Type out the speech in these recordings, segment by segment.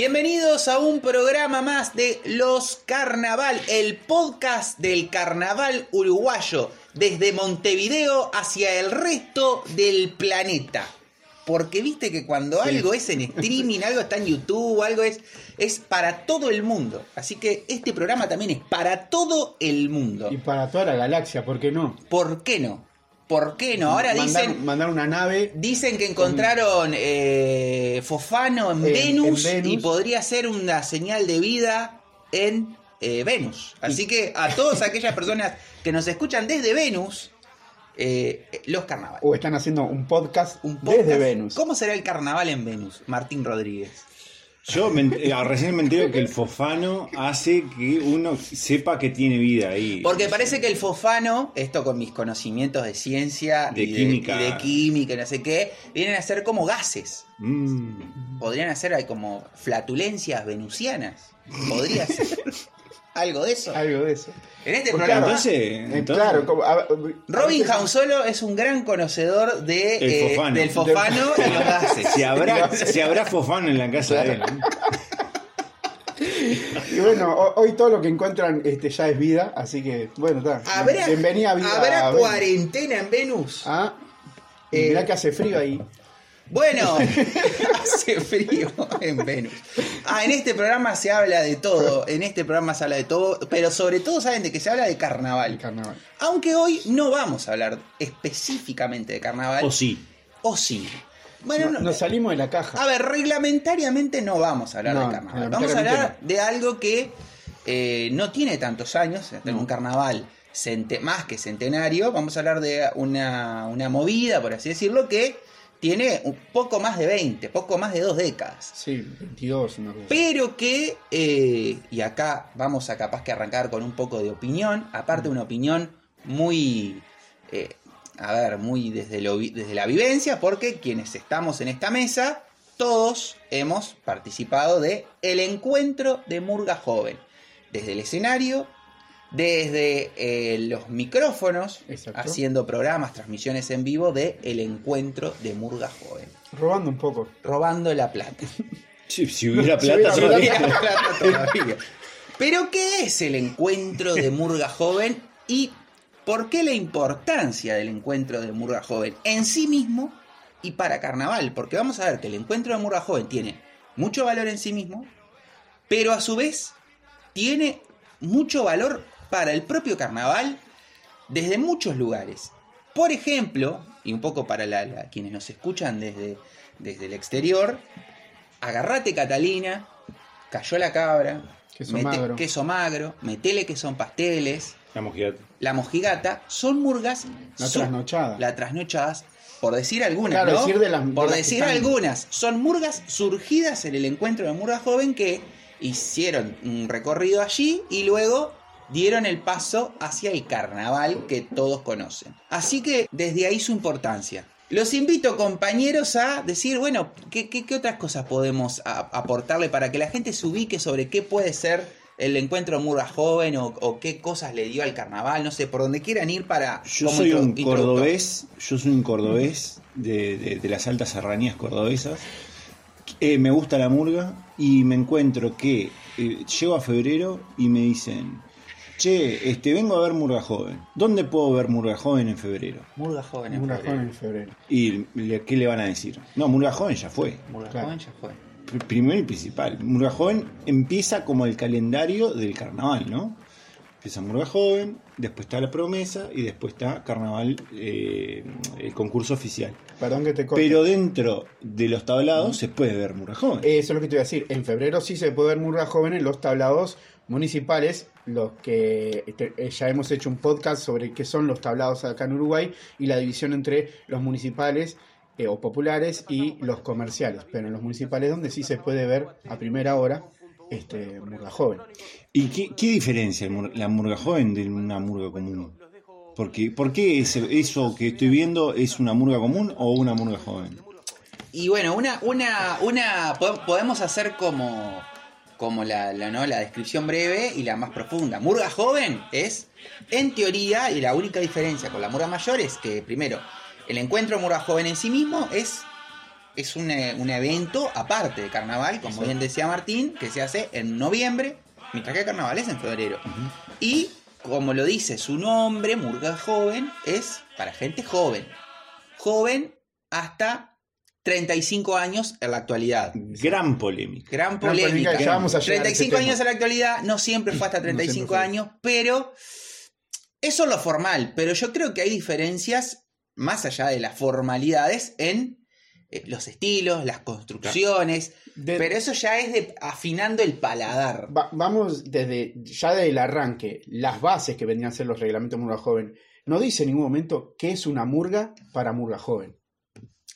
Bienvenidos a un programa más de Los Carnaval, el podcast del carnaval uruguayo, desde Montevideo hacia el resto del planeta. Porque viste que cuando algo es en streaming, algo está en YouTube, algo es, es para todo el mundo. Así que este programa también es para todo el mundo. Y para toda la galaxia, ¿por qué no? ¿Por qué no? ¿Por qué no? Ahora mandar, dicen, mandar una nave. dicen que encontraron eh, Fofano en, En- Venus, en Venus. y podría ser una señal de vida en eh, Venus. Así que a todas aquellas personas que nos escuchan desde Venus, eh, los carnavales. O están haciendo un podcast, Un podcast. desde Venus. ¿Cómo será el carnaval en Venus? Martín Rodríguez. Yo me eh, recién me entero que el fofano hace que uno sepa que tiene vida ahí. Porque parece que el fofano, esto con mis conocimientos de ciencia De y química. y de química, y no sé qué, vienen a ser como gases. Mm. Podrían hacer ahí como flatulencias venusianas. Podría ser algo de eso. Algo de eso. En este programa, Entonces, Eh, entonces- claro, como, a- a Robin Hausolo es un gran conocedor de, El eh, fofano. del fofano y los gases. si habrá, si habrá fofano en la casa de él. Y bueno, ho- hoy todo lo que encuentran este, ya es vida, así que, bueno, está. ¿Habrá, Bienvenida a vida. ¿habrá a Venus. cuarentena en Venus? Ah, Eh, mirá que hace frío ahí. Bueno, hace frío en Venus. Ah, en este programa se habla de todo. En este programa se habla de todo. Pero sobre todo saben de que se habla de carnaval. Carnaval. Aunque hoy no vamos a hablar específicamente de carnaval. O sí. O sí. Bueno, No- no- nos salimos de la caja. a ver, reglamentariamente no vamos a hablar No, de carnaval. Vamos a hablar de algo que eh, no tiene tantos años, en un carnaval cente- más que centenario. Vamos a hablar de una, una movida, por así decirlo, que tiene un poco más de 20, poco más de dos décadas. Sí, 22, una cosa. Pero que, eh, y acá vamos a capaz que arrancar con un poco de opinión, aparte una opinión muy, eh, a ver, muy desde, lo desde la vivencia, porque quienes estamos en esta mesa, todos hemos participado de el encuentro de Murga Joven, desde el escenario, desde eh, los micrófonos, Exacto. haciendo programas, transmisiones en vivo de el encuentro de Murga Joven, Robando un poco. robando la plata. Si, si hubiera Si plata, hubiera todavía. plata. Plata todavía. Pero ¿qué es el encuentro de Murga Joven y por qué la importancia del encuentro de Murga Joven en sí mismo y para carnaval? Porque vamos a ver que el encuentro de Murga Joven tiene mucho valor en sí mismo, pero a su vez tiene mucho valor para el propio carnaval desde muchos lugares. Por ejemplo, y un poco para la- la- quienes nos escuchan desde, desde el exterior, agarrate Catalina, cayó la cabra, Queso magro. queso magro, metele que son pasteles, La mojigata. la mojigata, son murgas. La son- trasnochada. La trasnochadas, por decir algunas, Claro, ¿no? decir de las- por decir algunas, son murgas surgidas en el encuentro de Murga Joven que hicieron un recorrido allí y luego dieron el paso hacia el carnaval que todos conocen. Así que desde ahí su importancia. Los invito, compañeros, a decir, bueno, ¿qué, qué- qué otras cosas podemos a- aportarle para que la gente se ubique sobre qué puede ser el encuentro de Murga Joven o, o qué cosas le dio al carnaval? No sé, por donde quieran ir para... Yo soy un cordobés, yo soy un cordobés de, de- de las altas serranías cordobesas. Eh, me gusta la murga y me encuentro que eh, llego a febrero y me dicen, che, este, vengo a ver Murga Joven. ¿Dónde puedo ver Murga Joven en febrero? Murga Joven en febrero. joven en febrero. ¿Y le- qué le van a decir? No, Murga Joven ya fue. Murga Claro. Joven ya fue. Pr- Primero y principal. Murga Joven empieza como el calendario del carnaval, ¿no? Empieza Murga Joven, después está la promesa y después está carnaval, eh, el concurso oficial. Perdón que te corte. Pero dentro de los tablados se puede ver Murga Joven. Eso es lo que te iba a decir. En febrero sí se puede ver Murga Joven en los tablados municipales, los que este, eh, ya hemos hecho un podcast sobre qué son los tablados acá en Uruguay y la división entre los municipales eh, o populares y los comerciales. Pero en los municipales donde sí se puede ver a primera hora este, Murga Joven. ¿Y qué, qué diferencia la Murga Joven de una Murga común? Porque, ¿Por qué ese- eso que estoy viendo es una murga común o una murga joven? Y bueno, una, una, una, po- podemos hacer como, como la, la, ¿no? la descripción breve y la más profunda. Murga joven es, en teoría, y la única diferencia con la murga mayor es que, primero, el encuentro de murga joven en sí mismo es, es un, eh, un evento aparte de carnaval, como bien decía Martín, que se hace en noviembre, mientras que el carnaval es en febrero. Y, como lo dice su nombre, murga joven, es para gente joven. Joven hasta 35 años en la actualidad. Gran polémica. Gran Gran polémica, polémica. ya vamos a llegar a ese 35 tema. años en la actualidad, no siempre fue hasta No siempre 35 fue. años, pero eso es lo formal. Pero yo creo que hay diferencias, más allá de las formalidades, en eh, los estilos, las construcciones. De- Pero eso ya es de afinando el paladar. Va- vamos desde ya del arranque, las bases que vendrían a ser los reglamentos de murga joven. No dice en ningún momento qué es una murga para murga joven.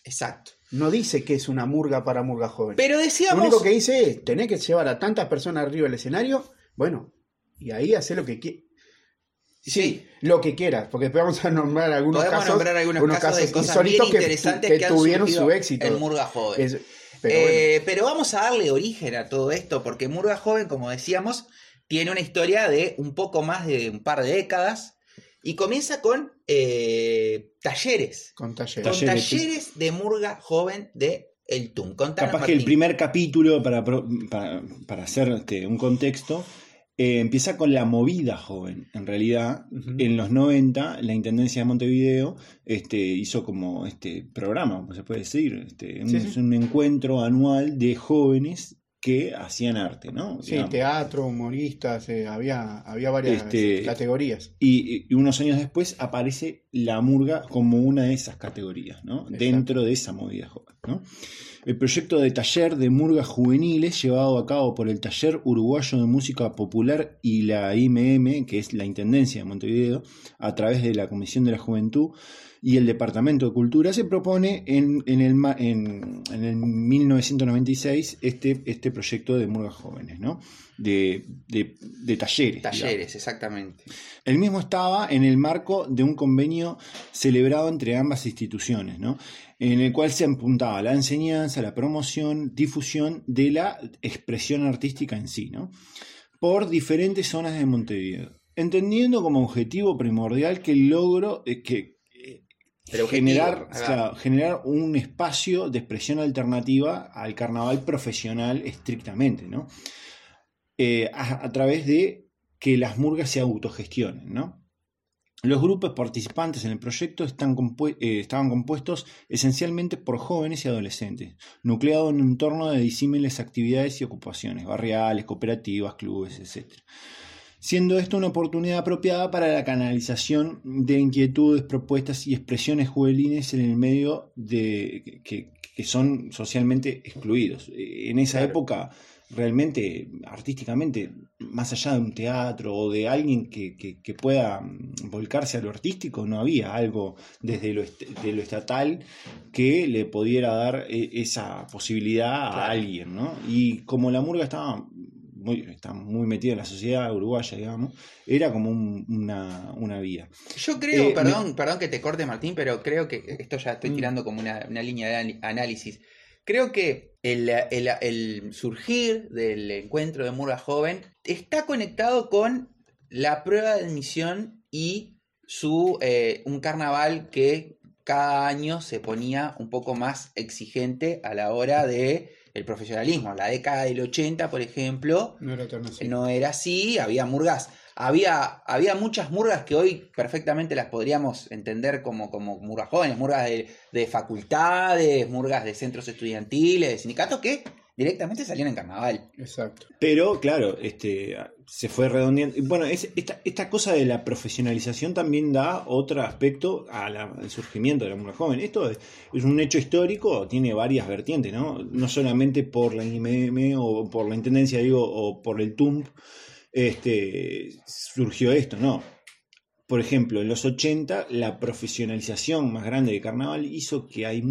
Exacto. No dice qué es una murga para murga joven. Pero Lo decíamos. único que dice es, tenés que llevar a tantas personas arriba del escenario, bueno, y ahí hacer lo que quieras. Sí. Lo que quieras, porque después vamos a nombrar algunos Podemos casos, nombrar algunos, casos, de cosas bien que- interesantes que, que, han tuvieron su éxito. en Murga Joven. Es- pero bueno. Eh, pero vamos a darle origen a todo esto, porque Murga Joven, como decíamos, tiene una historia de un poco más de un par de décadas y comienza con eh, talleres. con talleres. Con Talleres. talleres de Murga Joven de El TUM. Contanos, Capaz que el primer capítulo, para, para, para hacer este, un contexto, eh, empieza con la movida joven. En realidad, en los 90, la Intendencia de Montevideo este, hizo como este programa, como se puede decir, este, un, Sí, sí. un encuentro anual de jóvenes que hacían arte, ¿no? Sí, Digamos. teatro, humoristas, eh, había, había varias Este- categorías. Y, y unos años después aparece la murga como una de esas categorías, ¿no? Exacto. Dentro de esa movida joven, ¿no? El proyecto de taller de murgas juveniles llevado a cabo por el Taller Uruguayo de Música Popular y la IMM, que es la Intendencia de Montevideo, a través de la Comisión de la Juventud y el Departamento de Cultura, se propone en, en el, en, en el 1996 este, este proyecto de murgas jóvenes, ¿no? De, de- de talleres. digamos. Talleres, exactamente. El mismo estaba en el marco de un convenio celebrado entre ambas instituciones, ¿no? en el cual se apuntaba la enseñanza, la promoción, difusión de la expresión artística en sí, ¿no? por diferentes zonas de Montevideo, entendiendo como objetivo primordial que el logro eh, que Pero generar, claro, generar un espacio de expresión alternativa al carnaval profesional estrictamente, ¿no? Eh, a, a través de que las murgas se autogestionen, ¿no? Los grupos participantes en el proyecto están compue- eh, estaban compuestos esencialmente por jóvenes y adolescentes, nucleado en un entorno de disímiles actividades y ocupaciones, barriales, cooperativas, clubes, etc. Siendo esto una oportunidad apropiada para la canalización de inquietudes, propuestas y expresiones juveniles en el medio de, que, que son socialmente excluidos. Eh, En esa Claro. época, realmente, artísticamente, más allá de un teatro o de alguien que, que- que pueda mm, volcarse a lo artístico, no había algo desde lo, est- de lo estatal que le pudiera dar eh, esa posibilidad a alguien, ¿no? Y como la murga estaba muy, está muy metida en la sociedad uruguaya, digamos, era como un- una, una vía. Yo creo, Eh, perdón, perdón que te corte Martín, pero creo que esto ya estoy Mm. tirando como una, una línea de análisis. Creo que el, el- el surgir del encuentro de Murga Joven está conectado con la prueba de admisión y su eh, un carnaval que cada año se ponía un poco más exigente a la hora de el profesionalismo. La década del 80, por ejemplo, No era tan así. no era así, había murgas. Había, había muchas murgas que hoy perfectamente las podríamos entender como, como murgas jóvenes, murgas de, de facultades, murgas de centros estudiantiles, de sindicatos que directamente salían en carnaval. Exacto. Pero, claro, este, se fue redondeando. Bueno, es, esta, esta cosa de la profesionalización también da otro aspecto al surgimiento de la murga joven. Esto es, un hecho histórico, tiene varias vertientes, ¿no? No solamente por la IMM o por la Intendencia, digo, o por el TUMP, este, surgió esto, ¿no? Por ejemplo, en los 80 la profesionalización más grande de carnaval hizo que, hay,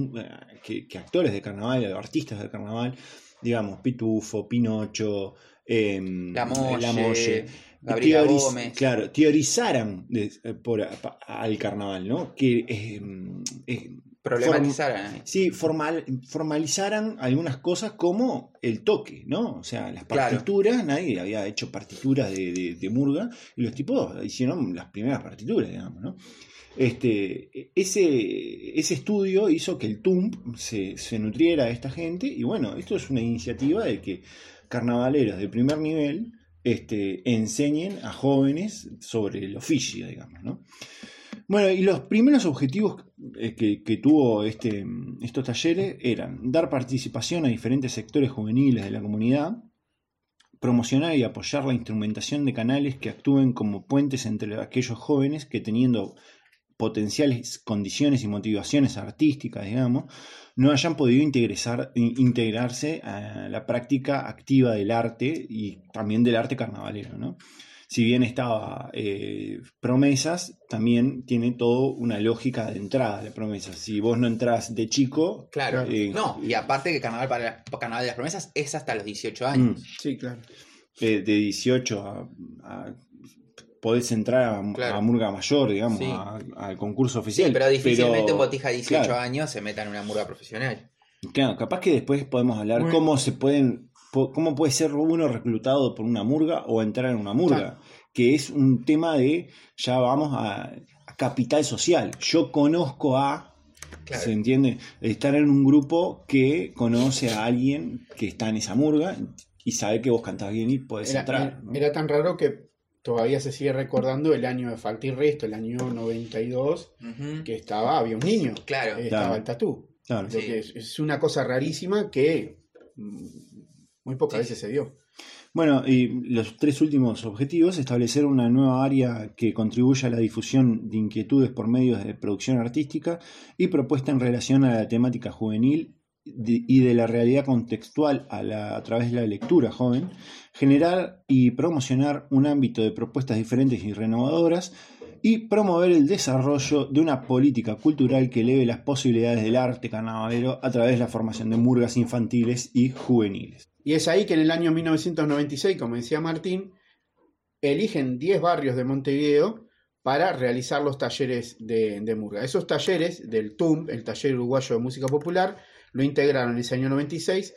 que, que actores de carnaval, artistas de carnaval, digamos, Pitufo, Pinocho, em, La Molle. Molle, Gabriela teoriz- Gómez. Claro, teorizaran de- por, pa- al carnaval, ¿no? Que eh, eh, Problematizaran. Sí, formal, formalizaran algunas cosas como el toque, ¿no? O sea, las Claro. partituras, nadie había hecho partituras de, de- de Murga, y los tipos hicieron las primeras partituras, digamos, ¿no? Este, ese, ese estudio hizo que el TUMP se, se nutriera de esta gente, y bueno, esto es una iniciativa de que carnavaleros de primer nivel este, enseñen a jóvenes sobre el oficio, digamos, ¿no? Bueno, y los primeros objetivos eh, que, que tuvo este, estos talleres eran dar participación a diferentes sectores juveniles de la comunidad, promocionar y apoyar la instrumentación de canales que actúen como puentes entre aquellos jóvenes que teniendo potenciales condiciones y motivaciones artísticas, digamos, no hayan podido integresar- integrarse a la práctica activa del arte y también del arte carnavalero, ¿no? Si bien estaba eh, promesas, también tiene todo una lógica de entrada de promesas. Si vos no entras de chico, Claro. Eh, no, y aparte que Carnaval para la- Carnaval de las Promesas es hasta los 18 mm, años. Sí, claro. de, de 18 a, a- podés entrar a, Claro. a Murga Mayor, digamos, Sí. al concurso Sí, oficial. pero difícilmente pero- un botija de 18 claro. años se meta en una murga profesional. Claro, capaz que después podemos hablar Bueno. cómo se pueden, cómo puede ser uno reclutado por una murga o entrar en una murga, Claro. que es un tema de, ya vamos a, a capital social. Yo conozco a, Claro. ¿se entiende? Estar en un grupo que conoce a alguien que está en esa murga y sabe que vos cantás bien y podés Era, entrar. era- ¿no? era tan raro que todavía se sigue recordando el año de Falta y Resto, el año 92, Ujú. que estaba, había un niño, Claro. estaba Claro. el tatú. Claro. Lo Sí. que es, es una cosa rarísima que muy pocas Sí. veces se dio. Bueno, y los tres últimos objetivos, establecer una nueva área que contribuya a la difusión de inquietudes por medios de producción artística y propuesta en relación a la temática juvenil de- y de la realidad contextual a, la- a través de la lectura joven, generar y promocionar un ámbito de propuestas diferentes y renovadoras y promover el desarrollo de una política cultural que eleve las posibilidades del arte carnavalero a través de la formación de murgas infantiles y juveniles. Y es ahí que en el año 1996, como decía Martín, eligen 10 barrios de Montevideo para realizar los talleres de, de Murga. Esos talleres del TUM, el Taller Uruguayo de Música Popular, lo integraron en ese año 96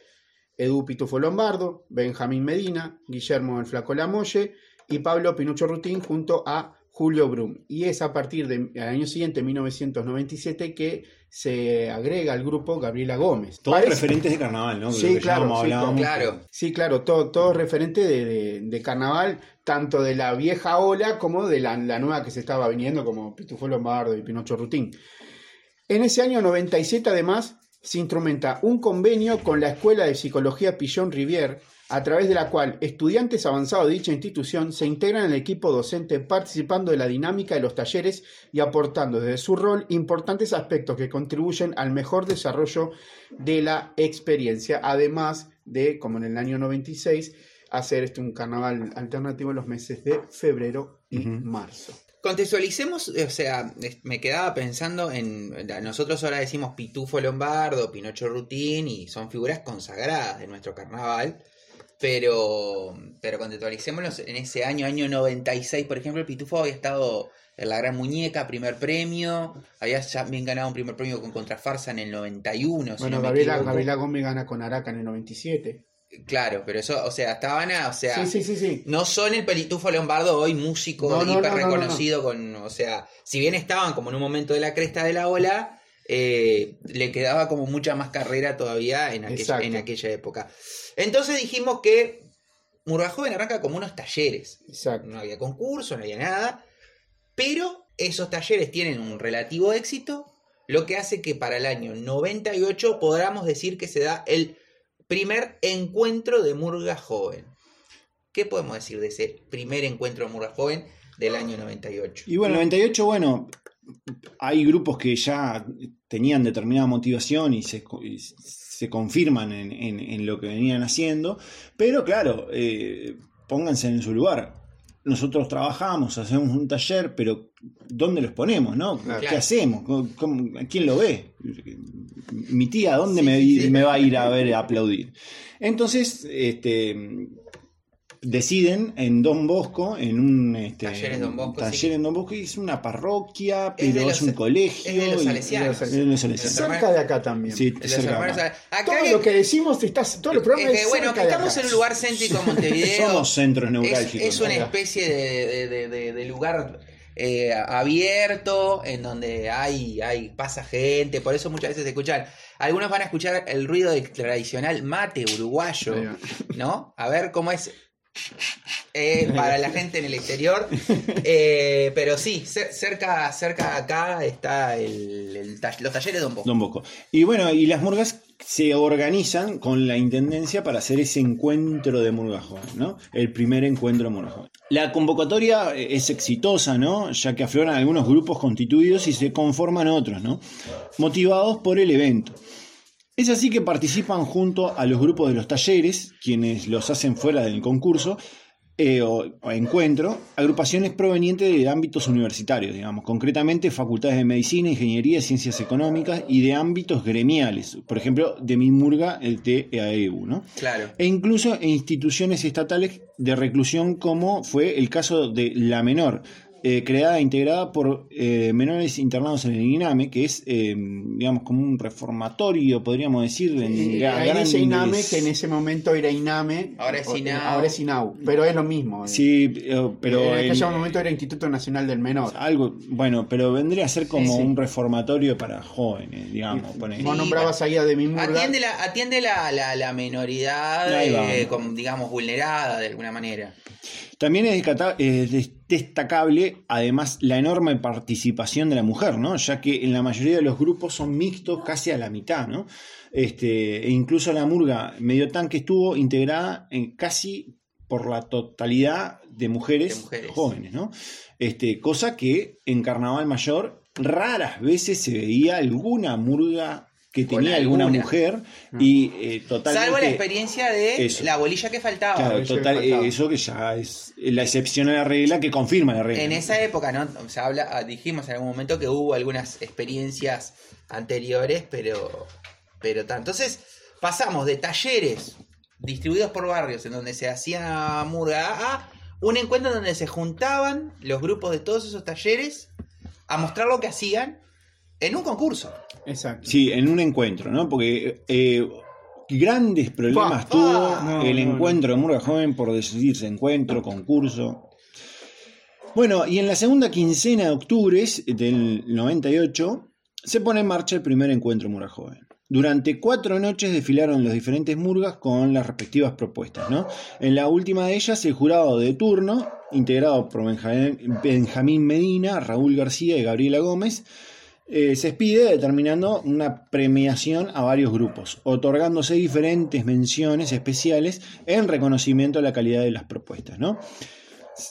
Edu Pitufo Lombardo, Benjamín Medina, Guillermo el Flaco Lamolle y Pablo Pinucho Rutín junto a Julio Brum. Y es a partir del año siguiente, 1997, que se agrega al grupo Gabriela Gómez. Todos Parece- referentes de carnaval, ¿no? Sí, claro, sí. Claro. Sí, claro, todo, todo referente de, de- de carnaval, tanto de la vieja ola como de la, la nueva que se estaba viniendo, como Pitufo Lombardo y Pinocho Rutín. En ese año 97, además, se instrumenta un convenio con la Escuela de Psicología Pillon Rivière, a través de la cual estudiantes avanzados de dicha institución se integran el equipo docente participando de la dinámica de los talleres y aportando desde su rol importantes aspectos que contribuyen al mejor desarrollo de la experiencia, además de, como en el año 96, hacer este un carnaval alternativo en los meses de febrero y marzo. Contextualicemos, o sea, me quedaba pensando en. Nosotros ahora decimos Pitufo Lombardo, Pinocho Rutín, y son figuras consagradas de nuestro carnaval. Pero, pero contextualicémonos en ese año, año 96, por ejemplo, el Pitufo había estado en la Gran Muñeca, primer premio. Había ya bien ganado un primer premio con Contrafarsa en el 91. si Bueno, no me Gabriela. Gabriela Gómez gana con Araca en el 97. Claro, pero eso, o sea, estaban a, o sea, Sí, sí, sí, sí. no son el Pelitufo Lombardo hoy músico No, hiper no, no, reconocido con, o sea, si bien estaban como en un momento de la cresta de la ola, eh, le quedaba como mucha más carrera todavía en aquella, Exacto. en aquella época. Entonces dijimos que Murga Joven arranca como unos talleres. Exacto. No había concurso, no había nada, pero esos talleres tienen un relativo éxito, lo que hace que para el año 98 podamos decir que se da el primer encuentro de Murga Joven. ¿Qué podemos decir de ese primer encuentro de Murga Joven del año 98? Y bueno, en el 98, bueno, hay grupos que ya tenían determinada motivación y se, se confirman en, en- en lo que venían haciendo, pero claro, eh, pónganse en su lugar. Nosotros trabajamos, hacemos un taller, pero ¿dónde los ponemos? ¿no? Claro. ¿Qué hacemos? ¿Cómo- cómo- ¿Quién lo ve? Mi tía, ¿dónde Sí, me, sí, sí. me va a ir a ver a aplaudir? Entonces, este, deciden en Don Bosco, en un este, Talleres Don Bosco, taller sí. en Don Bosco, y es una parroquia, Es pero los- es un colegio. es de los salesianos. es de los salesianos. Cerca de acá también. Sí, Los cerca hermanos- acá. acá Todo lo que decimos, estás, todo programa es que, bueno, cerca que de estamos acá. en un lugar céntrico en Montevideo. Somos centros neurálgicos. es una especie de, de- de- de- de lugar eh, abierto en donde hay, hay pasa gente, por eso muchas veces se escuchan. Algunos van a escuchar el ruido del tradicional mate uruguayo. ¿no? A ver cómo es eh, para la gente en el exterior. Eh, pero sí, cer- cerca, cerca de acá está el, el ta- los talleres de Don Bosco. Don Bosco. Y bueno, y las murgas se organizan con la intendencia para hacer ese encuentro de murga joven, ¿no? El primer encuentro de murga joven. La convocatoria eh, es exitosa, ¿no? Ya que afloran algunos grupos constituidos y se conforman otros, ¿no? Motivados por el evento. Es así que participan junto a los grupos de los talleres, quienes los hacen fuera del concurso, eh, o, o encuentro, agrupaciones provenientes de ámbitos universitarios, digamos, concretamente facultades de medicina, ingeniería, ciencias económicas y de ámbitos gremiales, por ejemplo, de murga, el TAEU, ¿no? Claro. E incluso en instituciones estatales de reclusión, como fue el caso de La Menor, eh, creada e integrada por eh, menores internados en el INAME, que es, eh, digamos, como un reformatorio, podríamos decir, en grandes- INAME, que en ese momento era INAME. Ahora es INAU. Ahora es INAU, pero es lo mismo. Sí, eh, pero en el- aquel momento era Instituto Nacional del Menor. algo, bueno, pero vendría a ser como Sí, sí. un reformatorio para jóvenes, digamos. ponele. Vos Sí, nombrabas ahí a Demi. Atiende la, atiende la, la, la menoridad, eh, digamos, vulnerada de alguna manera. También es, es des- destacable, además, la enorme participación de la mujer, ¿no? Ya que en la mayoría de los grupos son mixtos casi a la mitad, ¿no? Este, e incluso la murga medio tanque estuvo integrada en casi por la totalidad de mujeres, De mujeres. jóvenes, ¿no? Este, cosa que en Carnaval Mayor raras veces se veía alguna murga que Con tenía alguna alguna. mujer y eh, totalmente... Salvo la experiencia de Eso. la bolilla que faltaba. Claro, eso total, faltaba. eh, eso que ya es la excepción a la regla que confirma la regla. En ¿no? esa época, ¿no? O sea, habla, ah, dijimos en algún momento que hubo algunas experiencias anteriores, pero, pero tal. Entonces, pasamos de talleres distribuidos por barrios en donde se hacía murga a un encuentro en donde se juntaban los grupos de todos esos talleres a mostrar lo que hacían en un concurso. Exacto. Sí, en un encuentro, ¿no? Porque eh, grandes problemas tuvo. No, el no, encuentro de Murga Joven por decidirse encuentro, concurso. Bueno, y en la segunda quincena de octubre del 98 se pone en marcha el primer encuentro Murga Joven. Durante cuatro noches desfilaron los diferentes murgas con las respectivas propuestas, ¿no? En la última de ellas, el jurado de turno, integrado por Benjamín Medina, Raúl García y Gabriela Gómez, eh, se expide determinando una premiación a varios grupos, otorgándose diferentes menciones especiales en reconocimiento a la calidad de las propuestas. ¿no?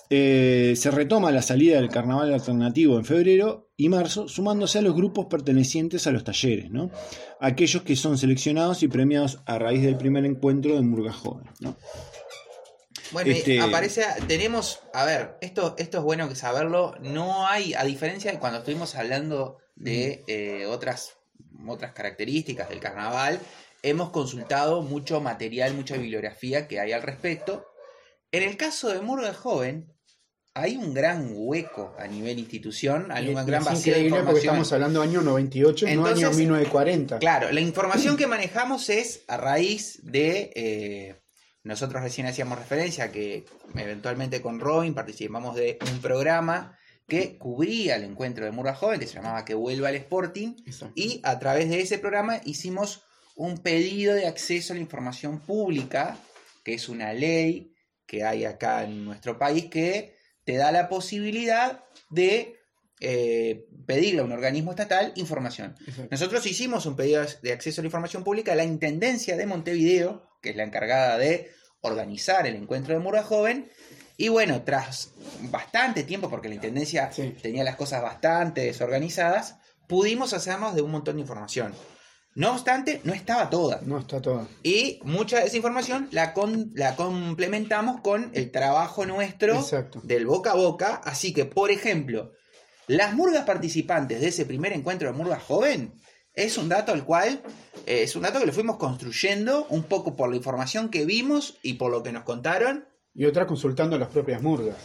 Eh, se retoma la salida del carnaval alternativo en febrero y marzo, sumándose a los grupos pertenecientes a los talleres, ¿no? aquellos que son seleccionados y premiados a raíz del primer encuentro de Murga Joven. ¿no? Bueno, Este- aparece, tenemos, a ver, esto, esto es bueno que saberlo, no hay, a diferencia de cuando estuvimos hablando de eh, otras, otras características del carnaval, hemos consultado mucho material, mucha bibliografía que hay al respecto. En el caso de Murga Joven, hay un gran hueco a nivel institución, hay un gran vacío de increíble porque información. estamos hablando año 98, no Entonces, año 1940. Claro, la información que manejamos es a raíz de. eh, nosotros recién hacíamos referencia que eventualmente con Robin participamos de un programa que cubría el encuentro de Murga Joven, que se llamaba Que vuelva al Sporting, Exacto. y a través de ese programa hicimos un pedido de acceso a la información pública, que es una ley que hay acá en nuestro país que te da la posibilidad de eh, pedirle a un organismo estatal información. Exacto. Nosotros hicimos un pedido de acceso a la información pública a la Intendencia de Montevideo, que es la encargada de organizar el encuentro de Murga Joven. Y bueno, tras bastante tiempo, porque la Intendencia Sí. tenía las cosas bastante desorganizadas, pudimos hacernos de un montón de información. No obstante, no estaba toda. No, está todo. Y mucha de esa información la, con- la complementamos con el trabajo nuestro Exacto. del boca a boca. Así que, por ejemplo, las murgas participantes de ese primer encuentro de murga joven es un dato al cual eh, es un dato que lo fuimos construyendo un poco por la información que vimos y por lo que nos contaron Y otra consultando las propias murgas.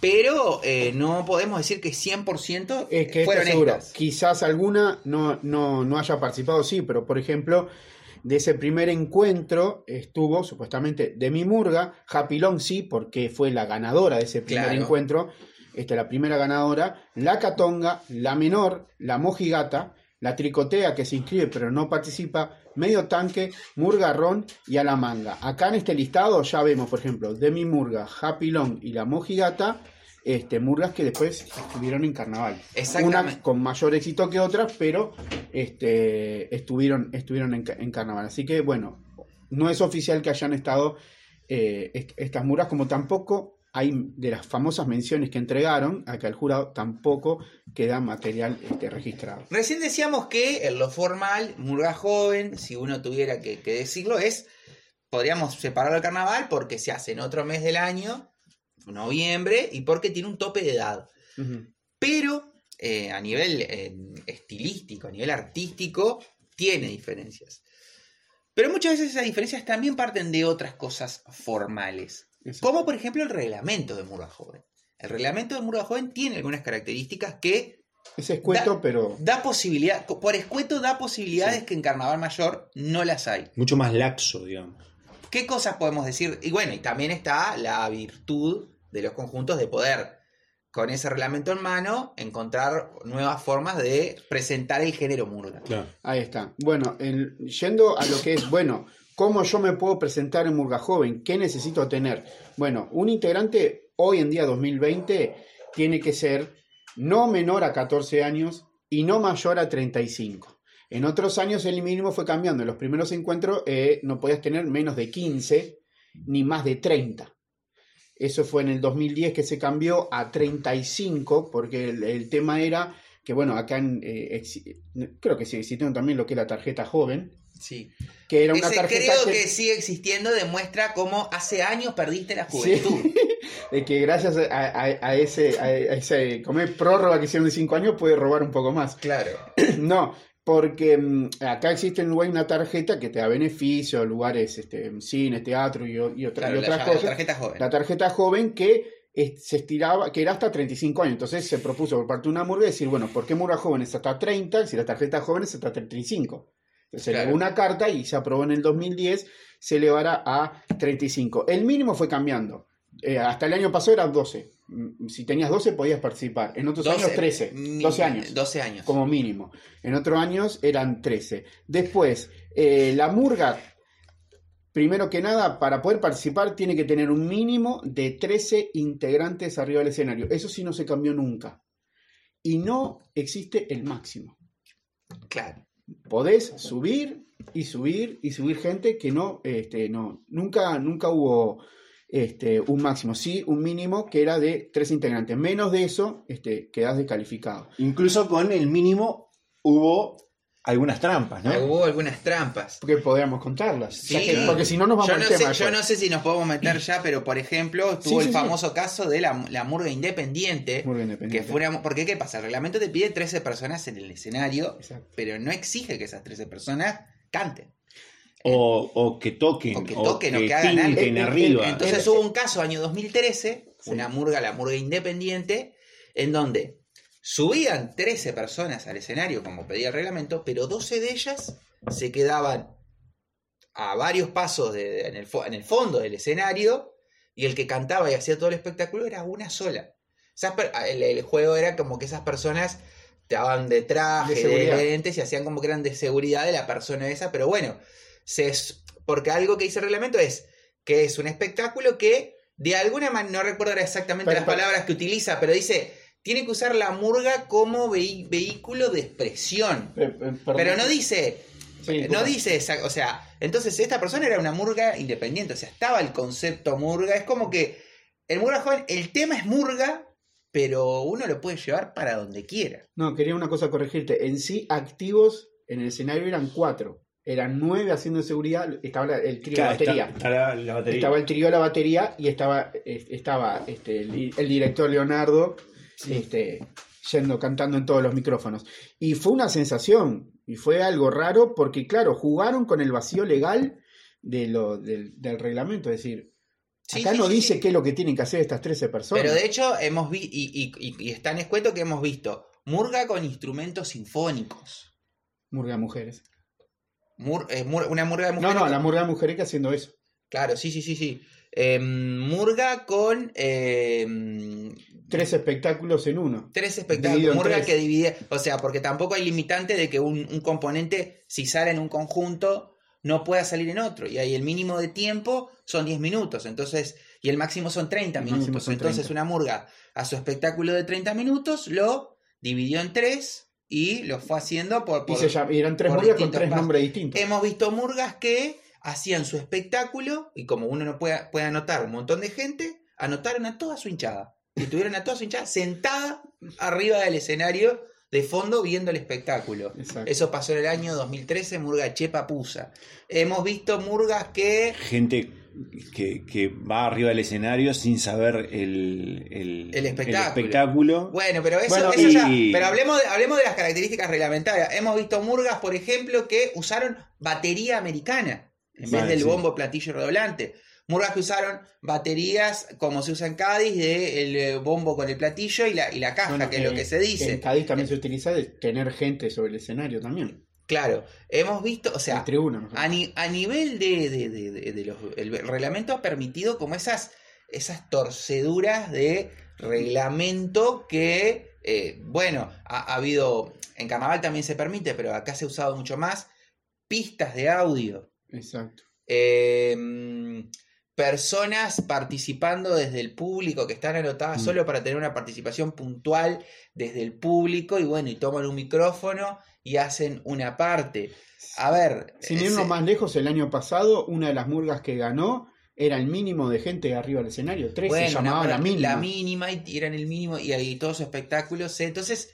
Pero eh, no podemos decir que 100% Es que fueron seguro, estas. quizás alguna no, no, no haya participado, sí, pero por ejemplo, de ese primer encuentro estuvo supuestamente Demi Murga, Happy Long sí, porque fue la ganadora de ese primer Claro. encuentro, esta la primera ganadora, la Catonga, la Menor, la Mojigata, la Tricotea que se inscribe pero no participa, Medio Tanque, Murga Ron y a la Manga. Acá en este listado ya vemos, por ejemplo, Demi Murga, Happy Long y la Mojigata, este, murgas que después estuvieron en carnaval. Exactamente. Una con mayor éxito que otras, pero este, estuvieron, estuvieron en, ca- en carnaval. Así que bueno, no es oficial que hayan estado eh, est- estas murgas, como tampoco hay de las famosas menciones que entregaron acá el jurado, tampoco queda material este, registrado. Recién decíamos que en lo formal, Murga Joven, si uno tuviera que, que decirlo, es, podríamos separarlo del carnaval porque se hace en otro mes del año, noviembre, y porque tiene un tope de edad. Pero eh, a nivel eh, estilístico, a nivel artístico, tiene diferencias. Pero muchas veces esas diferencias también parten de otras cosas formales. Como por ejemplo el reglamento de Murga Joven. El reglamento de Murga Joven tiene algunas características que Es escueto, Da- pero da posibilidad, por escueto da posibilidades Sí. que en Carnaval Mayor no las hay. Mucho más laxo, digamos. ¿Qué cosas podemos decir? Y bueno, y también está la virtud de los conjuntos de poder, con ese reglamento en mano, encontrar nuevas formas de presentar el género murga. Claro. Ahí está. Bueno, el- yendo a lo que es, bueno, ¿cómo yo me puedo presentar en Murga Joven? ¿Qué necesito tener? Bueno, un integrante hoy en día 2020 tiene que ser no menor a 14 años y no mayor a 35. En otros años el mínimo fue cambiando. En los primeros encuentros eh, no podías tener menos de 15 ni más de 30. Eso fue en el 2010 que se cambió a 35 porque el, tema era que, bueno, acá eh, creo que sí existieron también lo que es la tarjeta joven, Sí. Que era una Ese tarjeta creo que, que sigue existiendo demuestra cómo hace años perdiste la Sí. juventud. de que gracias a, a- a ese, a, ese como es prórroga que hicieron de 5 años puede robar un poco más. Claro. No, porque mm, acá existe en Uruguay una tarjeta que te da beneficios, lugares, este, cine, teatro y, o- y otra- Claro, y la, otras la cosas. tarjeta joven. La tarjeta joven que se estiraba, que era hasta 35 años. Entonces se propuso por parte de una murga decir, bueno, ¿por qué murga joven es hasta 30 si la tarjeta joven es hasta 35? Se Claro. elevó una carta y se aprobó en el 2010, se elevará a 35. El mínimo fue cambiando. Eh, hasta el año pasado eran 12. Mm, Si tenías 12 podías participar. En otros años 13. mi- 12 años 12 años. como mínimo. En otros años eran 13. Después, eh, la murga, primero que nada, para poder participar tiene que tener un mínimo de 13 integrantes arriba del escenario. Eso sí no se cambió nunca. Y no existe el máximo. Claro. Podés subir y subir y subir gente que no, este, no, nunca, nunca hubo este, un máximo, sí un mínimo que era de tres integrantes. Menos de eso, este, quedás descalificado. Incluso con el mínimo hubo algunas trampas, ¿no? Hubo algunas trampas. Porque podríamos contarlas. Sí. Ya que- porque si no nos vamos yo al no, tema. sé, yo no sé si nos podemos meter ya, pero por ejemplo, Sí, tuvo sí, el sí. famoso caso de la, la murga independiente. Murga Que independiente. fue una- porque ¿qué pasa? El reglamento te pide 13 personas en el escenario, Exacto. pero no exige que esas 13 personas canten. O, o que toquen, O que toquen, o que hagan tinten algo. arriba. Entonces Era- hubo un caso año 2013, Sí. una murga, la murga independiente, en donde subían 13 personas al escenario como pedía el reglamento, pero 12 de ellas se quedaban a varios pasos de- en, el, fo- en el fondo del escenario y el que cantaba y hacía todo el espectáculo era una sola. Esas per- el, el juego era como que esas personas estaban de traje, De de, lentes y hacían como que eran de seguridad de la persona esa, pero bueno, se es- porque algo que dice el reglamento es que es un espectáculo que de alguna manera, no recuerdo exactamente Pero- las pero- palabras que utiliza, pero dice, tiene que usar la murga como vehículo de expresión. Pero, eh, perdón. Pero no dice, Sí, no dice esa, o sea, entonces esta persona era una murga independiente, o sea, estaba el concepto murga, es como que el murga joven, el tema es murga, pero uno lo puede llevar para donde quiera. No, quería una cosa corregirte. En sí, activos en el escenario eran cuatro. Eran nueve haciendo seguridad. Estaba la- el trío de Claro, batería. está- está la, la batería. Estaba el trío de la batería y estaba, eh, estaba este, el, el director Leonardo este, yendo cantando en todos los micrófonos. Y fue una sensación, y fue algo raro porque, claro, jugaron con el vacío legal de lo, del, del reglamento. Es decir, Sí, Acá sí, no dice sí. qué es lo que tienen que hacer estas 13 personas. Pero de hecho, hemos visto, y, y, y, y está en escueto que hemos visto murga con instrumentos sinfónicos. Murga de mujeres. Mur- eh, mur- una murga de No, mujeres. no, con- la murga de mujeres que haciendo eso. Claro, sí, sí, sí, sí. Eh, murga con eh, Tres espectáculos en uno. tres espectáculos. Murga tres. que divide. O sea, porque tampoco hay limitante de que un, un componente, si sale en un conjunto, no pueda salir en otro. Y ahí el mínimo de tiempo son 10 minutos. Entonces, y el máximo son 30 El máximo minutos. son Entonces, 30. una murga a su espectáculo de 30 minutos lo dividió en tres y lo fue haciendo por. Y se llama- eran tres murgas con tres pasos. nombres distintos. Hemos visto murgas que hacían su espectáculo y como uno no puede, puede anotar un montón de gente, anotaron a toda su hinchada. Y tuvieron a toda su hinchada sentada arriba del escenario de fondo viendo el espectáculo. Exacto. Eso pasó en el año 2013, Murga Chepa Pusa. Hemos visto murgas que... Gente que, que va arriba del escenario sin saber el, el, El espectáculo. espectáculo. Bueno, pero eso, Bueno, eso y- ya. Pero hablemos de, hablemos de las características reglamentarias. Hemos visto murgas, por ejemplo, que usaron batería americana en vez del sí. bombo, platillo y redoblante. Murgas que usaron baterías como se usa en Cádiz, de el eh, bombo con el platillo y la, y la caja, Bueno, que es lo eh, que se En dice. Cádiz también se utiliza de tener gente sobre el escenario también. Claro, hemos visto, o sea, en tribuna. a, ni- a nivel de, de- de- de- de los, el reglamento ha permitido como esas, esas torceduras de reglamento que, eh, bueno, ha, ha habido, en carnaval también se permite, pero acá se ha usado mucho más, pistas de audio, Exacto. eh, personas participando desde el público que están anotadas Mm. solo para tener una participación puntual desde el público y bueno, y toman un micrófono y hacen una parte. A ver, Sin irnos se- más lejos, el año pasado, una de las murgas que ganó era el mínimo de gente arriba del escenario. Tres se llamaba una- la mínima. La mínima y eran el mínimo y ahí todos sus espectáculos. ¿eh? Entonces,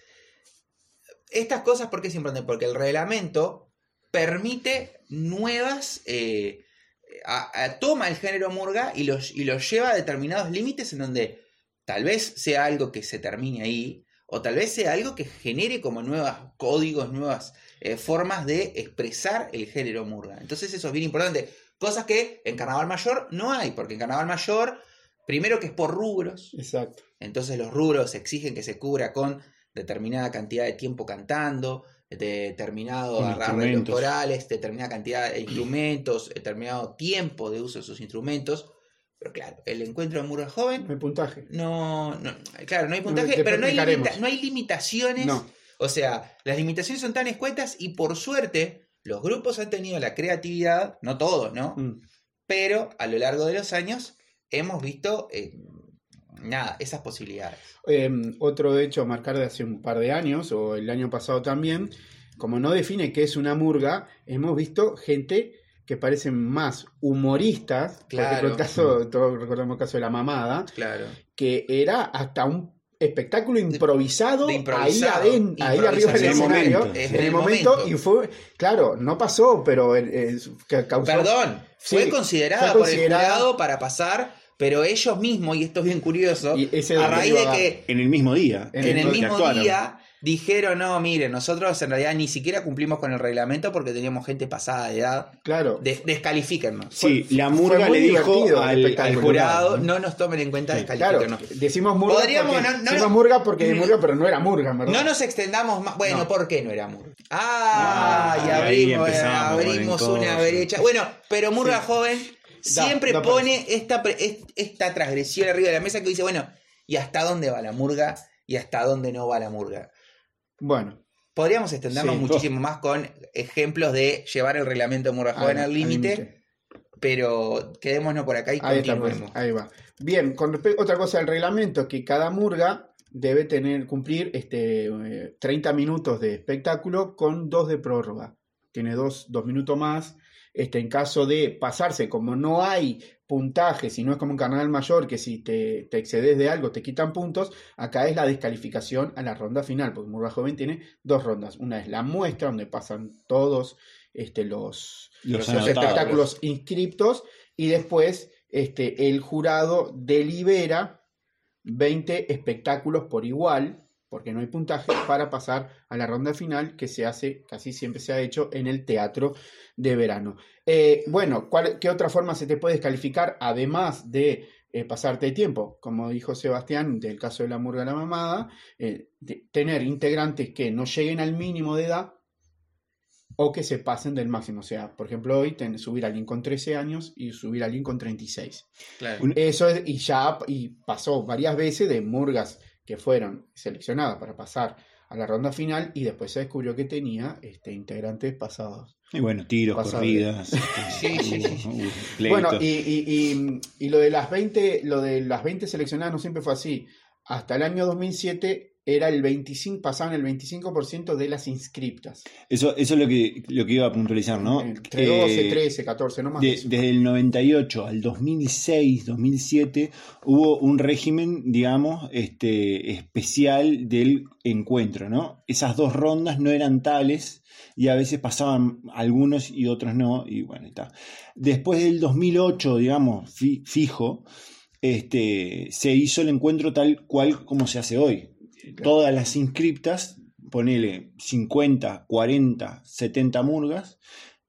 estas cosas, ¿por qué es importante? Porque el reglamento permite nuevas. eh, a- a- toma el género murga y los, y los lleva a determinados límites en donde tal vez sea algo que se termine ahí, o tal vez sea algo que genere como nuevos códigos, nuevas eh, formas de expresar el género murga. Entonces, eso es bien importante. Cosas que en Carnaval Mayor no hay, porque en Carnaval Mayor, primero que es por rubros, Exacto. entonces los rubros exigen que se cubra con determinada cantidad de tiempo cantando, determinado Con arreglos corales, determinada cantidad de instrumentos, determinado tiempo de uso de esos instrumentos. Pero claro, el encuentro de Murga Joven No hay puntaje. no, no, claro, no hay puntaje, pero no hay, explicaremos. limita- no hay limitaciones. No. O sea, las limitaciones son tan escuetas y por suerte los grupos han tenido la creatividad, no todos, ¿no? Mm. Pero a lo largo de los años hemos visto, eh, nada, esas posibilidades. Eh, otro hecho a marcar de hace un par de años, o el año pasado también, como no define qué es una murga, hemos visto gente que parecen más humoristas, por Claro. ejemplo el caso, todos recordamos el caso de la mamada, Claro. que era hasta un espectáculo improvisado, de improvisado, ahí, aden- ahí arriba del improvisación. escenario, momento. En el momento, y fue, claro, no pasó, pero eh, eh, ca- causó... Perdón, fue considerada fue por el considerada- jurado para pasar, pero ellos mismos, y esto es bien curioso, Y ese a raíz de a- que En el mismo día. En en el mismo actuaron. día dijeron, no, miren, nosotros en realidad ni siquiera cumplimos con el reglamento porque teníamos gente pasada de edad, Claro, Des- descalifíquennos. Sí, Fue- la murga muy le dijo al, al jurado. No nos tomen en cuenta, descalifíquennos. decimos murga Podríamos, porque, no- no- decimos murga porque es murga, pero no era murga. No nos extendamos más. Bueno, No. ¿por qué no era Murga? Ah, Ah, y abrimos, abrimos una brecha. Bueno, pero Murga Sí. joven siempre da pone esta, esta transgresión arriba de la mesa que dice, bueno, ¿y hasta dónde va la Murga? ¿Y hasta dónde no va la Murga? Bueno, Podríamos extendernos Sí. muchísimo más con ejemplos de llevar el reglamento de Murga joven al- límite, pero quedémonos por acá y Ahí está, pues, ahí va. Bien, con respecto otra cosa del reglamento es que cada murga debe tener cumplir este eh, 30 minutos de espectáculo con dos de prórroga. Tiene dos, dos minutos más. Este, en caso de pasarse, como no hay puntaje, si no es como un carnaval mayor, que si te, te excedes de algo te quitan puntos, acá es la descalificación a la ronda final, porque Murga Joven tiene dos rondas. Una es la muestra, donde pasan todos este, los, Los los espectáculos inscriptos y después este, el jurado delibera 20 espectáculos por igual, porque no hay puntaje para pasar a la ronda final que se hace, casi siempre se ha hecho en el teatro de verano. Eh, bueno, ¿cuál- ¿qué otra forma se te puede descalificar además de eh, pasarte de tiempo? Como dijo Sebastián, del caso de la murga de la mamada, eh, de tener integrantes que no lleguen al mínimo de edad o que se pasen del máximo. O sea, por ejemplo, hoy ten- subir a alguien con 13 años y subir a alguien con 36. Claro. Eso es, y ya y pasó varias veces de murgas que fueron seleccionadas para pasar a la ronda final y después se descubrió que tenía este, integrantes pasados. Y bueno, tiros, corridas. Sí, sí, sí, sí. Bueno, y, y- y- y lo de las 20, lo de las 20 seleccionadas no siempre fue así. Hasta el año 2007 era el 25, pasaban el 25% de las inscriptas. Eso, eso es lo que, lo que iba a puntualizar, ¿no? Entre 12, Eh, 13, 14, no más. de eso. desde el 98 al 2006, 2007, hubo un régimen, digamos, este, especial del encuentro, ¿no? Esas dos rondas no eran tales y a veces pasaban algunos y otros no, y bueno, está. Después del 2008, digamos, fi- fijo, este, se hizo el encuentro tal cual como se hace hoy. Todas las inscriptas, ponele 50, 40, 70 murgas,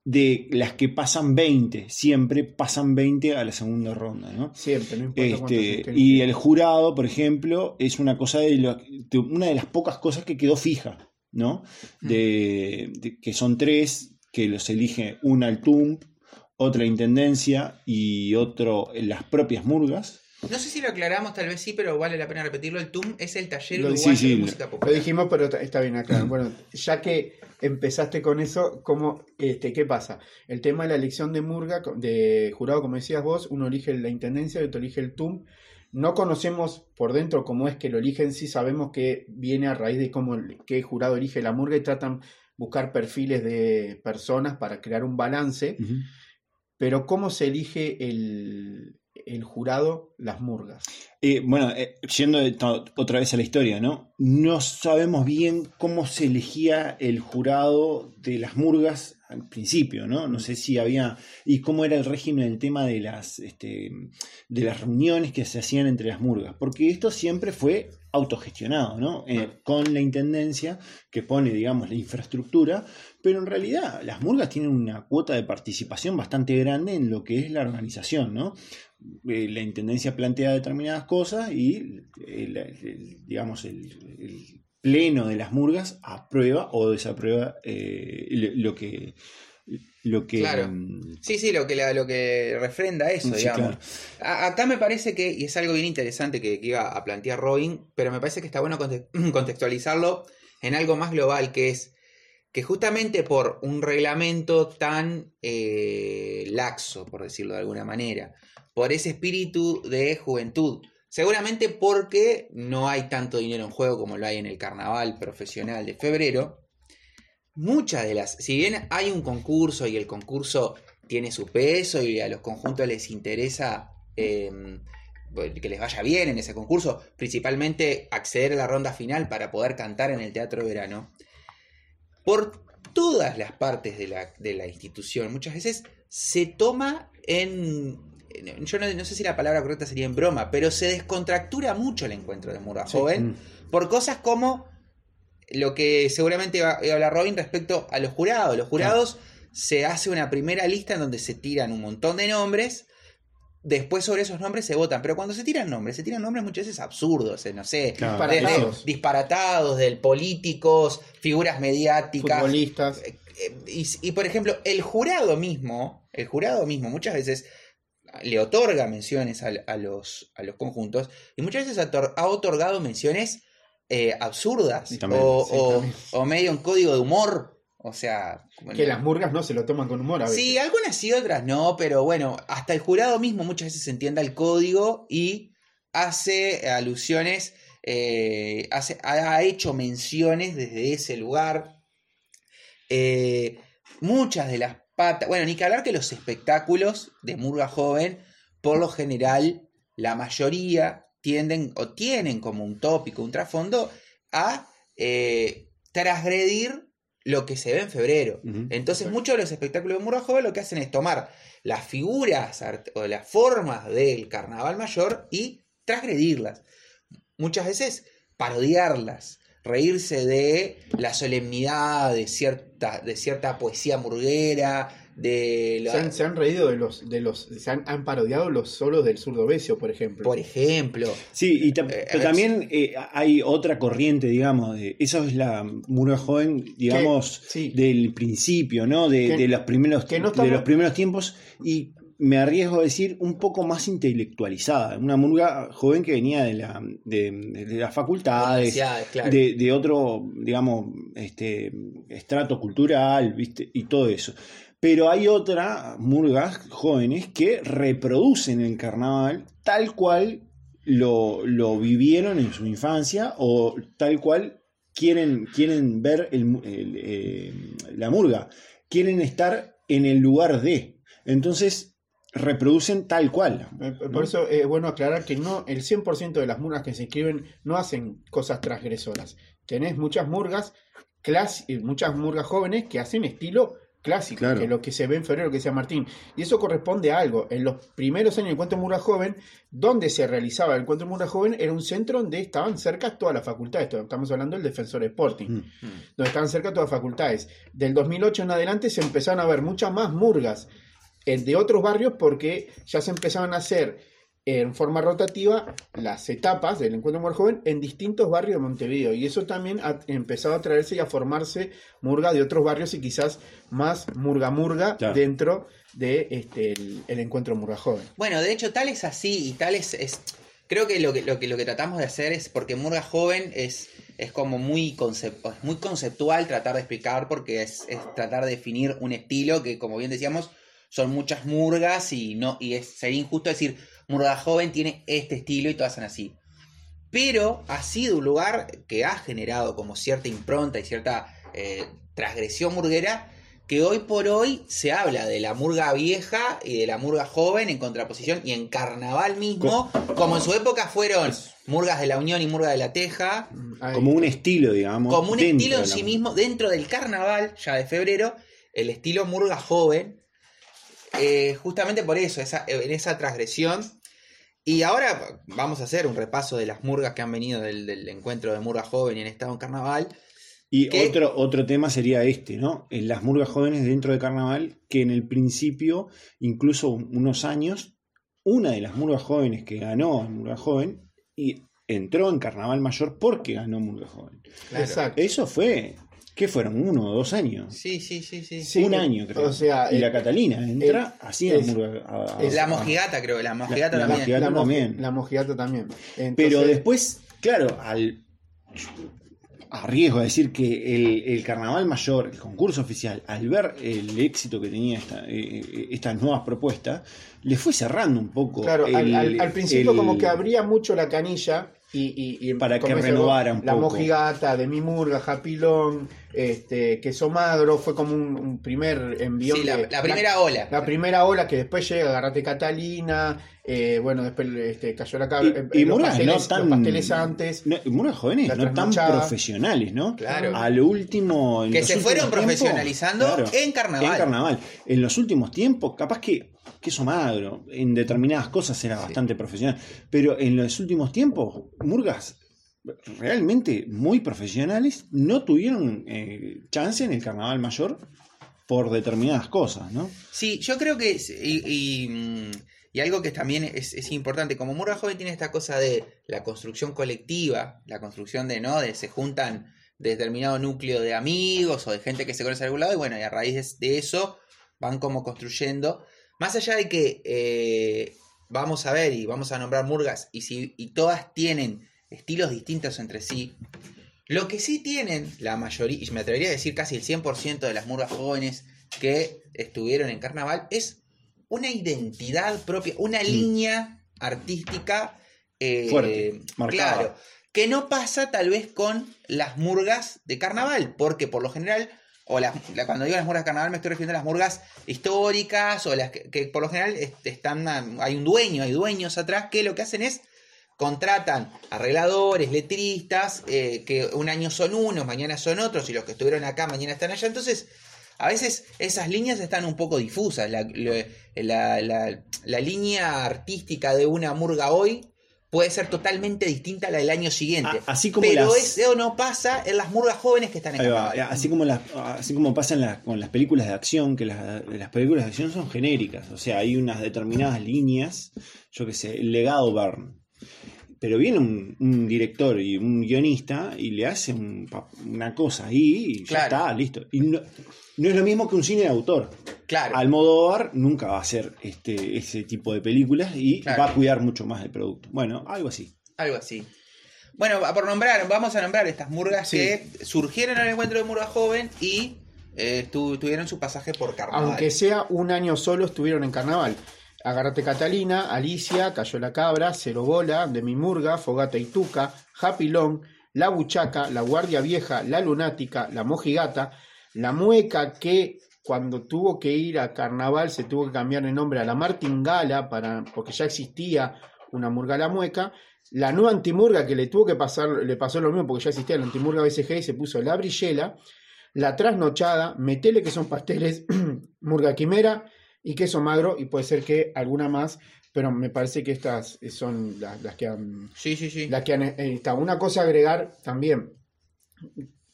de las que pasan 20, siempre pasan 20 a la segunda ronda, ¿no? Siempre, no importa cuántos Este, y el jurado, por ejemplo, es una cosa de, lo- de una de las pocas cosas que quedó fija, ¿no? De, de- que son tres, que los elige una el TUM, otra intendencia y otro las propias murgas. No sé si lo aclaramos, tal vez sí, pero vale la pena repetirlo. El TUM es el taller Lo- uruguayo sí, sí, de lo- música Lo popular. dijimos, pero está bien acá. Bueno, ya que empezaste con eso, ¿cómo, este, ¿qué pasa? El tema de la elección de Murga, de jurado, como decías vos, uno elige la intendencia otro elige el TUM. No conocemos por dentro cómo es que lo eligen, sí sabemos que viene a raíz de cómo el- qué jurado elige la Murga y tratan buscar perfiles de personas para crear un balance. Pero ¿cómo se elige el, el jurado las Murgas? Bueno, eh, yendo otra vez a la historia, ¿no? No sabemos bien cómo se elegía el jurado de las murgas al principio, ¿no? No sé si había. y cómo era el régimen, el tema de las, este, de las reuniones que se hacían entre las murgas. Porque esto siempre fue autogestionado, ¿no? Eh, con la intendencia que pone, digamos, la infraestructura, pero en realidad las murgas tienen una cuota de participación bastante grande en lo que es la organización, ¿no? Eh, la intendencia plantea determinadas cosas y el, el- digamos el, el pleno de las murgas aprueba o desaprueba eh, lo lo que lo que Claro. mm, Sí, sí, lo que, la- lo que refrenda eso, Sí, digamos. A- acá me parece que, y es algo bien interesante que, que iba a plantear Robin, pero me parece que está bueno conte- contextualizarlo en algo más global, que es que justamente por un reglamento tan eh, laxo, por decirlo de alguna manera, por ese espíritu de juventud, seguramente porque no hay tanto dinero en juego como lo hay en el carnaval profesional de febrero, muchas de las, si bien hay un concurso y el concurso tiene su peso y a los conjuntos les interesa eh, que les vaya bien en ese concurso, principalmente acceder a la ronda final para poder cantar en el teatro de verano, por todas las partes de la institución, muchas veces se toma en... Yo no, no sé si la palabra correcta sería en broma, pero se descontractura mucho el encuentro de Murga Sí. Joven mm, por cosas como lo que seguramente va a hablar Robin respecto a los jurados. Los jurados se hace una primera lista en donde se tiran un montón de nombres. Después sobre esos nombres se votan. Pero cuando se tiran nombres, se tiran nombres muchas veces absurdos. eh, No sé, Claro. desde Disparatados. disparatados, del políticos, figuras mediáticas. Futbolistas. Eh, eh, Y, y, por ejemplo, el jurado mismo, el jurado mismo muchas veces le otorga menciones a, a los, a los conjuntos y muchas veces ha otor- ha otorgado menciones eh, absurdas también, o, sí, o- también. o medio en código de humor. O sea, Que las murgas no se lo toman con humor a veces. Sí, algunas sí, otras no, pero bueno, hasta el jurado mismo muchas veces entienda el código y hace alusiones, eh, hace, ha hecho menciones desde ese lugar. Eh, muchas de las bueno, ni que hablar que los espectáculos de Murga Joven, por lo general, la mayoría tienden o tienen como un tópico, un trasfondo, a eh, transgredir lo que se ve en febrero. Entonces, muchos de los espectáculos de Murga Joven lo que hacen es tomar las figuras o las formas del carnaval mayor y transgredirlas. Muchas veces parodiarlas, reírse de la solemnidad, de cierta, de cierta poesía murguera, de la- Se han, se han reído de los, de los, se han, han parodiado los solos del zurdo Besio, por ejemplo. por ejemplo. Sí, y ta- Eh, pero ver, también eh, hay otra corriente, digamos, de, eso es la murga joven, digamos, sí. del principio, ¿no? De, Que- de los primeros, que no de estamos- los primeros tiempos y me arriesgo a decir un poco más intelectualizada, una murga joven que venía de, la, de, de las facultades, claro. de, de otro, digamos, este estrato cultural, ¿viste? Y todo eso. Pero hay otras murgas jóvenes que reproducen el carnaval tal cual lo, lo vivieron en su infancia o tal cual quieren, quieren ver el, eh, la murga, quieren estar en el lugar de. Entonces reproducen tal cual. Eh, Por ¿no? eso es bueno aclarar que no el 100% de las murgas que se inscriben no hacen cosas transgresoras. Tenés muchas murgas, clas- eh, muchas murgas jóvenes que hacen estilo clásico, Claro. que es lo que se ve en febrero, que sea Martín. Y eso corresponde a algo. En los primeros años del encuentro Murga Joven, donde se realizaba el encuentro Murga Joven, era un centro donde estaban cerca todas las facultades. Estamos hablando del Defensor Sporting Mm. donde estaban cerca todas las facultades. Del 2008 en adelante se empezaron a ver muchas más murgas eh, de otros barrios porque ya se empezaban a hacer en forma rotativa las etapas del encuentro Murga Joven en distintos barrios de Montevideo y eso también ha empezado a traerse y a formarse murga de otros barrios y quizás más murga murga Claro. dentro de este, el, el encuentro Murga Joven. Bueno, de hecho, tal es así y tal es. es- creo que lo, que lo que lo que tratamos de hacer es. Porque Murga Joven es, es como muy, concep- es muy conceptual tratar de explicar, porque es, es tratar de definir un estilo que, como bien decíamos, son muchas murgas y no y es, sería injusto decir Murga Joven tiene este estilo y todas son así. Pero ha sido un lugar que ha generado como cierta impronta y cierta eh, transgresión murguera que hoy por hoy se habla de la murga vieja y de la murga joven en contraposición y en carnaval mismo, como en su época fueron murgas de la Unión y murga de la Teja. Como un estilo, digamos. como un estilo en sí mismo, dentro del carnaval, ya de febrero, el estilo murga joven, eh, justamente por eso, esa, en esa transgresión. Y ahora vamos a hacer un repaso de las murgas que han venido del, del encuentro de murga joven y en estado en carnaval. Y otro, otro tema sería este, ¿no? En las murgas jóvenes dentro de carnaval, que en el principio, incluso unos años, una de las murgas jóvenes que ganó en Murga Joven y entró en carnaval mayor porque ganó Murga Joven. Exacto. Eso fue, ¿qué fueron? ¿Uno o dos años? Sí, sí, sí, sí. Sí, Un eh, año, creo. o sea, y eh, la Catalina entra así en es- a- a- es- La mojigata, creo, la mojigata la también. mojigata. la, moji- también. la mojigata también. Pero después, claro, al arriesgo a decir que el, el carnaval mayor, el concurso oficial, al ver el éxito que tenía esta, eh, estas nuevas propuestas, le fue cerrando un poco. Claro, al, el- al- al principio el- como que abría mucho la canilla y, y- y Para que renovara un La poco. mojigata, de mi murga, Japilón, este, queso magro, fue como un, un primer envión. Sí, la, de- la primera ola. la primera ola que después llega Agarrate Catalina, eh, bueno, después este, cayó la Y, cabra. y los, murgas pasteles, no tan. los pasteles antes. no, y murgas jóvenes, La no tan profesionales, ¿no? Claro. A lo último. en Que los se fueron tiempos, profesionalizando claro, en carnaval. En carnaval. En los últimos tiempos, capaz que queso magro, en determinadas cosas era bastante profesional. Pero en los últimos tiempos, Murgas realmente muy profesionales no tuvieron eh, chance en el carnaval mayor por determinadas cosas, ¿no? Sí, yo creo que. es- Y, y, mm, y algo que también es, es importante, como Murga Joven tiene esta cosa de la construcción colectiva, la construcción de, ¿no? De se juntan de determinado núcleo de amigos o de gente que se conoce de algún lado, y bueno, y a raíz de, de eso van como construyendo. Más allá de que eh, vamos a ver y vamos a nombrar Murgas, y, si, y todas tienen estilos distintos entre sí, lo que sí tienen la mayoría, y me atrevería a decir casi el 100% de las murgas jóvenes que estuvieron en carnaval, es una identidad propia, una línea artística eh, Fuerte, marcada. Claro, que no pasa tal vez con las murgas de carnaval, porque por lo general, o las, la- cuando digo las murgas de me estoy refiriendo a las murgas históricas, o las que, por lo general est- están, hay un dueño, hay dueños atrás que lo que hacen es contratan arregladores, letristas, eh, que un año son unos, mañana son otros, y los que estuvieron acá mañana están allá. Entonces, a veces esas líneas están un poco difusas. La, la- la- la línea artística de una murga hoy puede ser totalmente distinta a la del año siguiente. A- así como Pero las- eso no pasa en las murgas jóvenes que están en va, así como las, así como pasa en las- con las películas de acción, que las, las películas de acción son genéricas, o sea, hay unas determinadas líneas, yo qué sé, el legado Byrne. Pero viene un, un director y un guionista y le hace un una cosa ahí y ya está, listo. Y no, no es lo mismo que un cine de autor. Claro. Almodóvar nunca va a hacer este, ese tipo de películas y Claro. va a cuidar mucho más el producto. Bueno, algo así. Algo así. Bueno, por nombrar, vamos a nombrar estas murgas Sí. que surgieron en el encuentro de Murga Joven y eh, tu- tuvieron su pasaje por carnaval. Aunque sea un año solo, estuvieron en carnaval. Agárrate Catalina, Alicia, Cayó la Cabra, Cero Bola, De mi Murga, Fogata y Tuca, Happy Long, La Buchaca, La Guardia Vieja, La Lunática, La Mojigata, La Mueca que cuando tuvo que ir a carnaval se tuvo que cambiar el nombre a La Martingala para, porque ya existía una Murga La Mueca. La nueva antimurga que le tuvo que pasar, le pasó lo mismo porque ya existía la antimurga BCG y se puso La Brillela. La trasnochada, metele que son pasteles, murga quimera y queso magro, y puede ser que alguna más, pero me parece que estas son las, las que han, Sí, sí, sí. las que han eh, estado. Una cosa a agregar también,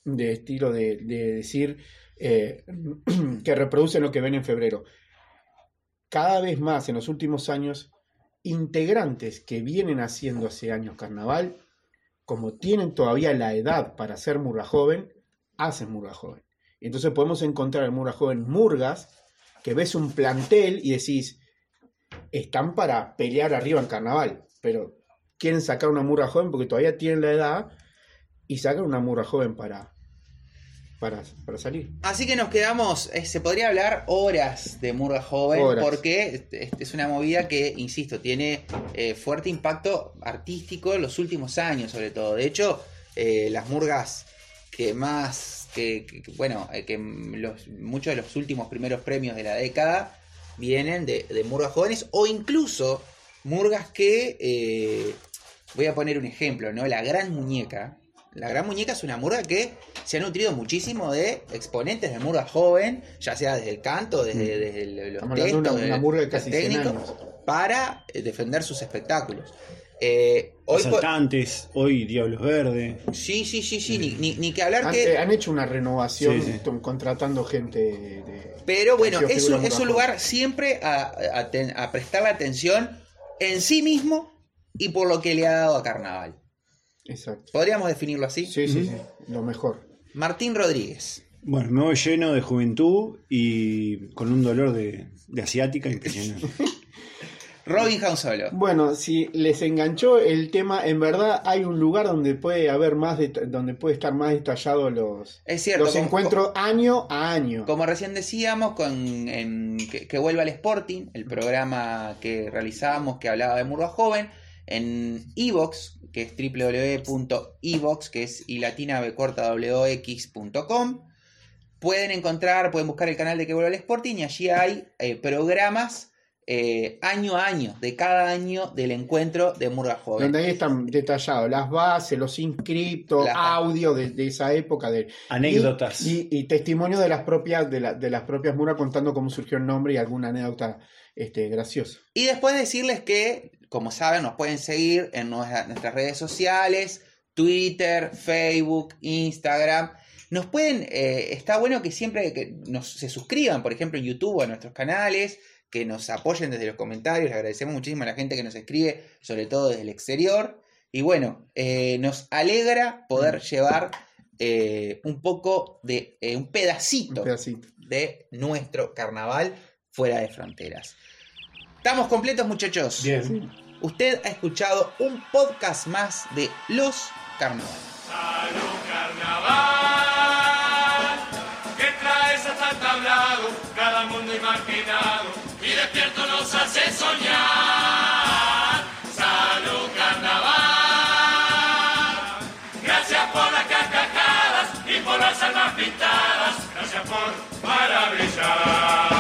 de estilo de, de decir eh, que reproducen lo que ven en febrero. Cada vez más en los últimos años, integrantes que vienen haciendo hace años carnaval, como tienen todavía la edad para ser murga joven, hacen murga joven. Entonces podemos encontrar en murga joven murgas que ves un plantel y decís, están para pelear arriba en carnaval, pero quieren sacar una murga joven porque todavía tienen la edad y sacan una murga joven para, para, para salir. Así que nos quedamos, eh, se podría hablar horas de Murga Joven, Horas. porque este, este es una movida que, insisto, tiene eh, fuerte impacto artístico en los últimos años, sobre todo. De hecho, eh, las murgas que más, que, que- que, bueno, eh, que los, muchos de los últimos primeros premios de la década vienen de, de murgas jóvenes o incluso murgas que, eh, voy a poner un ejemplo, ¿no? La Gran Muñeca. La Gran Muñeca es una murga que se ha nutrido muchísimo de exponentes de murga joven, ya sea desde el canto, desde, los Mm. Estamos de textos, una, una de- murga de los casi 100 técnicos, para eh, defender sus espectáculos. Eh, hoy po- Asaltantes, hoy Diablos Verdes. sí, sí, sí, sí, ni, ni- ni que hablar Han, que... eh, han hecho una renovación Sí, contratando gente de... Pero bueno, es un, es lugar siempre a, a ten- a prestarle atención en sí mismo y por lo que le ha dado a Carnaval. Exacto. ¿Podríamos definirlo así? Sí, sí, sí. Lo mejor. Martín Rodríguez. Bueno, me voy lleno de juventud y con un dolor de, de asiática impresionante. Robin Hausolo. Bueno, si les enganchó el tema, en verdad hay un lugar donde puede haber más, donde puede estar más detallado los, Es cierto. los como- encuentros año a año. Como recién decíamos, con, en- que, que vuelva al Sporting, el programa que realizábamos que hablaba de Murga Joven, en Evox, que es www.evox, que es y latina b corta wox.com. Pueden encontrar, pueden buscar el canal de que vuelva al Sporting y allí hay eh, programas eh, año a año, de cada año del encuentro de Murga Joven. Donde ahí están detallados las bases, los inscriptos, Las- audio de, de esa época, de Anécdotas. Y, y, y testimonio de las propias, de, la- de las propias muras contando cómo surgió el nombre y alguna anécdota este, graciosa. Y después decirles que, como saben, nos pueden seguir en nuestra- nuestras redes sociales, Twitter, Facebook, Instagram. Nos pueden, eh, está bueno que siempre que nos, se suscriban, por ejemplo, en YouTube a nuestros canales, que nos apoyen desde los comentarios. Le agradecemos muchísimo a la gente que nos escribe, sobre todo desde el exterior. Y bueno, eh, nos alegra poder llevar eh, un poco de, eh, un pedacito Un pedacito. de nuestro carnaval fuera de fronteras. ¿Estamos completos, muchachos? Bien. Usted ha escuchado un podcast más de Los Carnavales. Salud carnaval, Krishna.